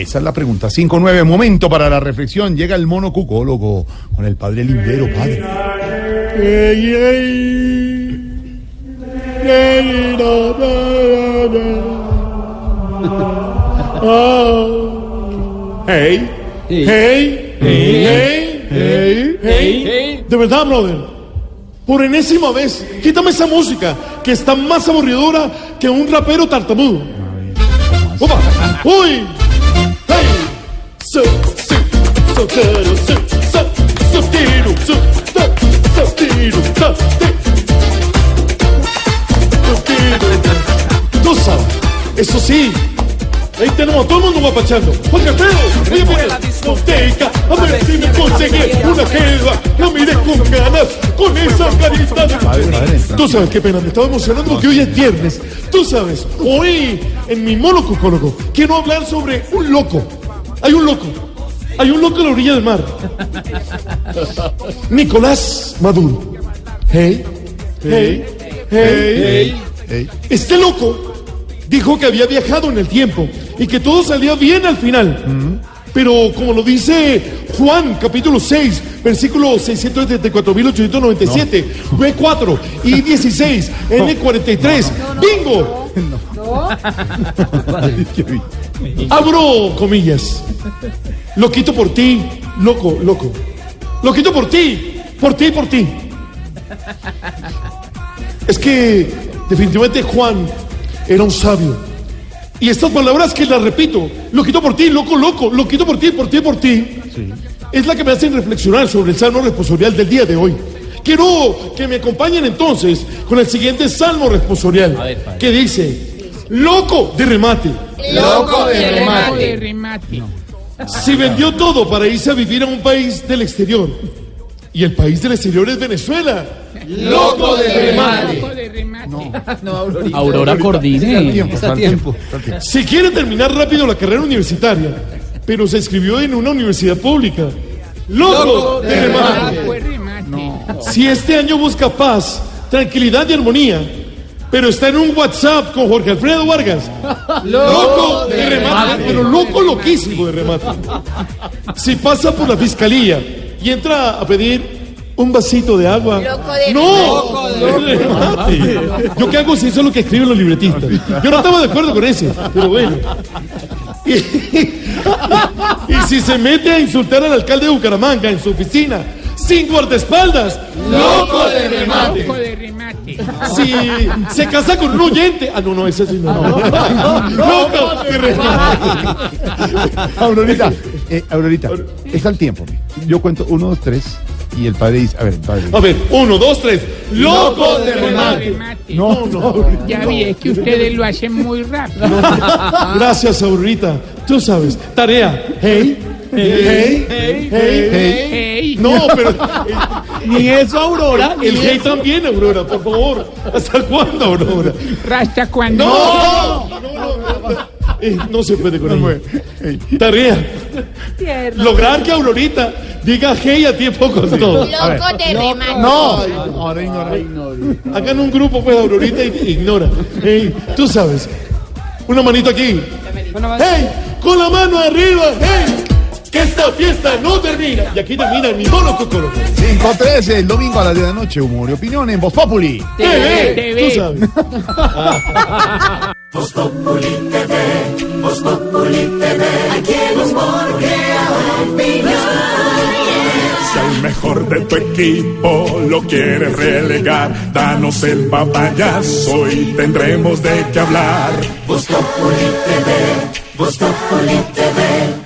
Esa es la pregunta. 5-9, momento para la reflexión. Llega el mono cucólogo con el padre Lindero, padre. Ey, ey. Ey, no, no, no, no. Hey, hey, hey, hey, hey. De verdad, brother. Por enésima vez, quítame esa música que está más aburridora que un rapero tartamudo. ¡Opa! ¡Uy! So, so, so, quiero, so, so, so, quiero, so, so, so, quiero, so, so, quiero. Tú sabes, eso sí. Ahí tenemos a todo el mundo guapachando. Jorge Alfredo, oye, mira, la discoteca, a ver si me conseguí una jeva. No mires con ganas, con esa carita de... Tú sabes qué pena, me estaba emocionando porque hoy es viernes. Tú sabes, hoy en mi monococólogo quiero hablar sobre un loco. Hay un loco. Hay un loco a la orilla del mar. Nicolás Maduro. Hey, hey, hey, Ey, Este loco dijo que había viajado en el tiempo y que todo salía bien al final. Pero como lo dice Juan, capítulo 6, versículo 674.897, B4 y 16, N43, ¡bingo! Abro comillas. Lo quito por ti, loco, loco. Lo quito por ti, por ti, por ti. Es que definitivamente Juan era un sabio. Y estas palabras que las repito, lo quito por ti, loco, loco, lo quito por ti, por ti, por ti, es la que me hacen reflexionar sobre el salmo responsorial del día de hoy. Quiero que me acompañen entonces con el siguiente salmo responsorial que dice, loco de remate, Loco de remate. de remate. si vendió todo para irse a vivir a un país del exterior, y el país del exterior es Venezuela, Loco de remate. Loco de remate. Aurora Cordine. Está tiempo. Si quiere terminar rápido la carrera universitaria, pero se inscribió en una universidad pública. ¡Loco de remate! remate. Si este año busca paz, tranquilidad y armonía, pero está en un WhatsApp con Jorge Alfredo Vargas. ¡Loco de remate! Pero loco loquísimo de remate. Si pasa por la fiscalía y entra a pedir un vasito de agua. Loco de ¡No! de remate. ¿Yo qué hago si eso es lo que escriben los libretistas? Yo no estaba de acuerdo con ese, pero bueno. Y, y si se mete a insultar al alcalde de Bucaramanga en su oficina, sin guardaespaldas, loco de remate. Si se casa con un oyente, ah, no, no, ese sí no. Loco de remate. Aurorita, eh, Aurorita, está el tiempo. Yo cuento uno, dos, tres. Y el padre dice, a ver, el padre A ver, uno, dos, tres. Loco de remate. No, no. Ya vi, es que ustedes lo hacen muy rápido. Gracias, Aurorita. Tú sabes. Tarea. Hey, hey, hey, hey. Ey, No, pero Ni eso, Aurora. el hey también, Aurora, por favor. ¿Hasta cuándo, Aurora? ¿Hasta cuando? ¡No! No, no, no. No se puede con. Ey, Tarea. Lograr que Aurorita diga hey a tiempo con todo. Loco de remate. No, ahora ignora. Hagan un grupo, pues, Aurorita y ignora. Hey, tú sabes. Una manito aquí. ¡Hey! Con la mano arriba, ¡hey! Que esta fiesta no termina. Y aquí termina mi mono cocoro. 5-3, el domingo a las 10 de la noche, humor y opinión en Voz Populi. ¡Eh, TV. Tú sabes. Si al mejor de tu equipo lo quieres relegar, danos el papayazo y tendremos de qué hablar. Voz Populi TV, Voz Populi TV,